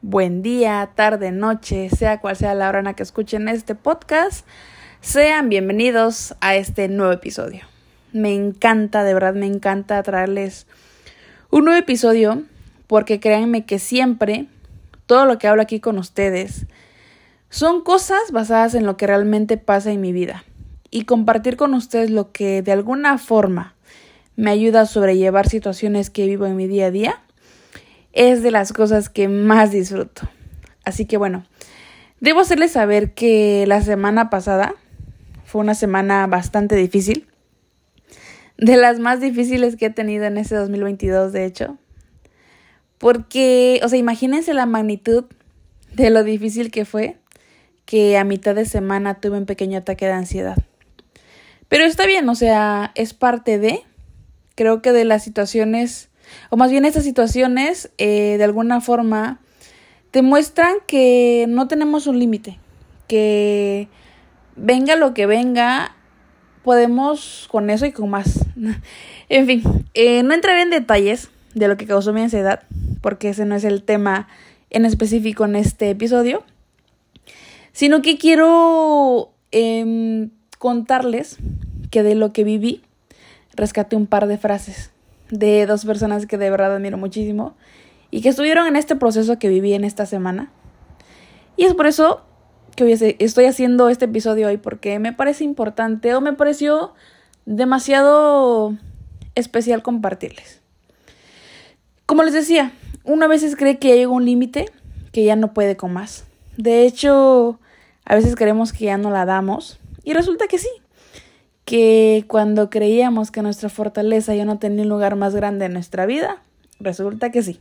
buen día, tarde, noche, sea cual sea la hora en la que escuchen este podcast. Sean bienvenidos a este nuevo episodio. Me encanta, de verdad me encanta traerles un nuevo episodio porque créanme que siempre todo lo que hablo aquí con ustedes son cosas basadas en lo que realmente pasa en mi vida y compartir con ustedes lo que de alguna forma me ayuda a sobrellevar situaciones que vivo en mi día a día es de las cosas que más disfruto. Así que bueno, debo hacerles saber que la semana pasada fue una semana bastante difícil. De las más difíciles que he tenido en este 2022, de hecho. Porque, o sea, imagínense la magnitud de lo difícil que fue que a mitad de semana tuve un pequeño ataque de ansiedad. Pero está bien, o sea, es parte de, creo que de las situaciones o más bien estas situaciones eh, de alguna forma te muestran que no tenemos un límite, que venga lo que venga, podemos con eso y con más. en fin, eh, no entraré en detalles de lo que causó mi ansiedad, porque ese no es el tema en específico en este episodio, sino que quiero em, contarles que de lo que viví rescaté un par de frases de dos personas que de verdad admiro muchísimo y que estuvieron en este proceso que viví en esta semana. Y es por eso que estoy haciendo este episodio hoy porque me parece importante o me pareció demasiado especial compartirles. Como les decía, uno a veces cree que llega un límite que ya no puede con más. De hecho, a veces creemos que ya no la damos y resulta que sí, que cuando creíamos que nuestra fortaleza ya no tenía un lugar más grande en nuestra vida, resulta que sí.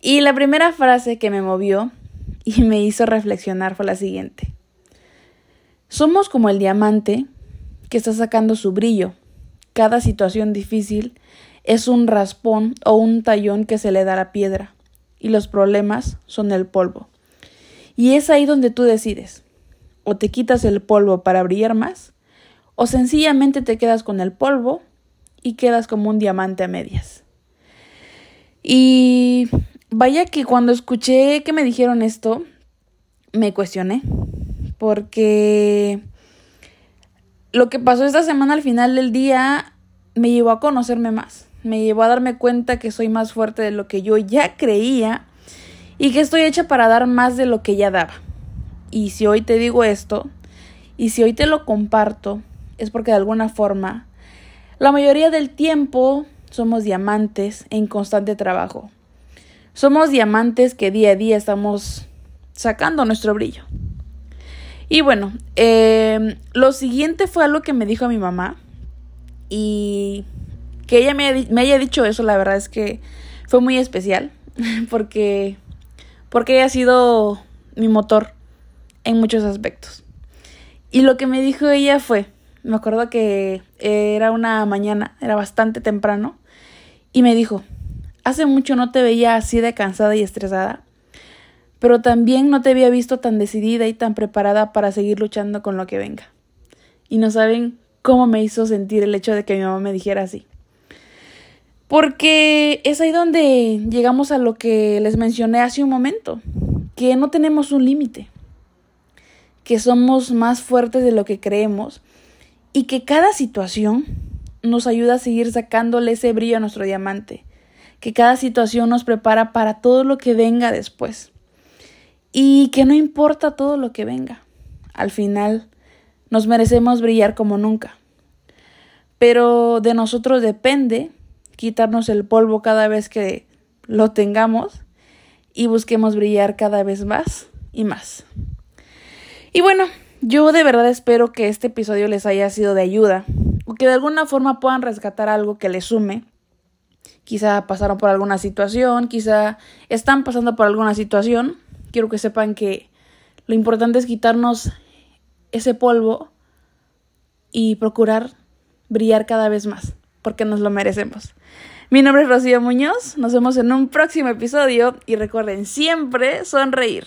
Y la primera frase que me movió y me hizo reflexionar fue la siguiente. Somos como el diamante que está sacando su brillo. Cada situación difícil es un raspón o un tallón que se le da a la piedra, y los problemas son el polvo. Y es ahí donde tú decides. O te quitas el polvo para brillar más, o sencillamente te quedas con el polvo y quedas como un diamante a medias. Y vaya que cuando escuché que me dijeron esto, me cuestioné, porque lo que pasó esta semana al final del día me llevó a conocerme más, me llevó a darme cuenta que soy más fuerte de lo que yo ya creía y que estoy hecha para dar más de lo que ya daba. Y si hoy te digo esto, y si hoy te lo comparto, es porque de alguna forma la mayoría del tiempo somos diamantes en constante trabajo. Somos diamantes que día a día estamos sacando nuestro brillo. Y bueno, em, lo siguiente fue algo que me dijo mi mamá y que ella me, me, haya dicho eso, la verdad es que fue muy especial porque, porque ella ha sido mi motor en muchos aspectos. Y lo que me dijo ella fue, me acuerdo que era una mañana, era bastante temprano, y me dijo, hace mucho no te veía así de cansada y estresada, pero también no te había visto tan decidida y tan preparada para seguir luchando con lo que venga. Y no saben cómo me hizo sentir el hecho de que mi mamá me dijera así. Porque es ahí donde llegamos a lo que les mencioné hace un momento, que no tenemos un límite, que somos más fuertes de lo que creemos y que cada situación nos ayuda a seguir sacándole ese brillo a nuestro diamante, que cada situación nos prepara para todo lo que venga después y que no importa todo lo que venga, al final nos merecemos brillar como nunca. Pero de nosotros depende quitarnos el polvo cada vez que lo tengamos y busquemos brillar cada vez más y más. Y bueno, yo de verdad espero que este episodio les haya sido de ayuda o que de alguna forma puedan rescatar algo que les sume. Quizá pasaron por alguna situación, quizá están pasando por alguna situación. Quiero que sepan que lo importante es quitarnos ese polvo y procurar brillar cada vez más, porque nos lo merecemos. Mi nombre es Rocío Muñoz, nos vemos en un próximo episodio y recuerden siempre sonreír.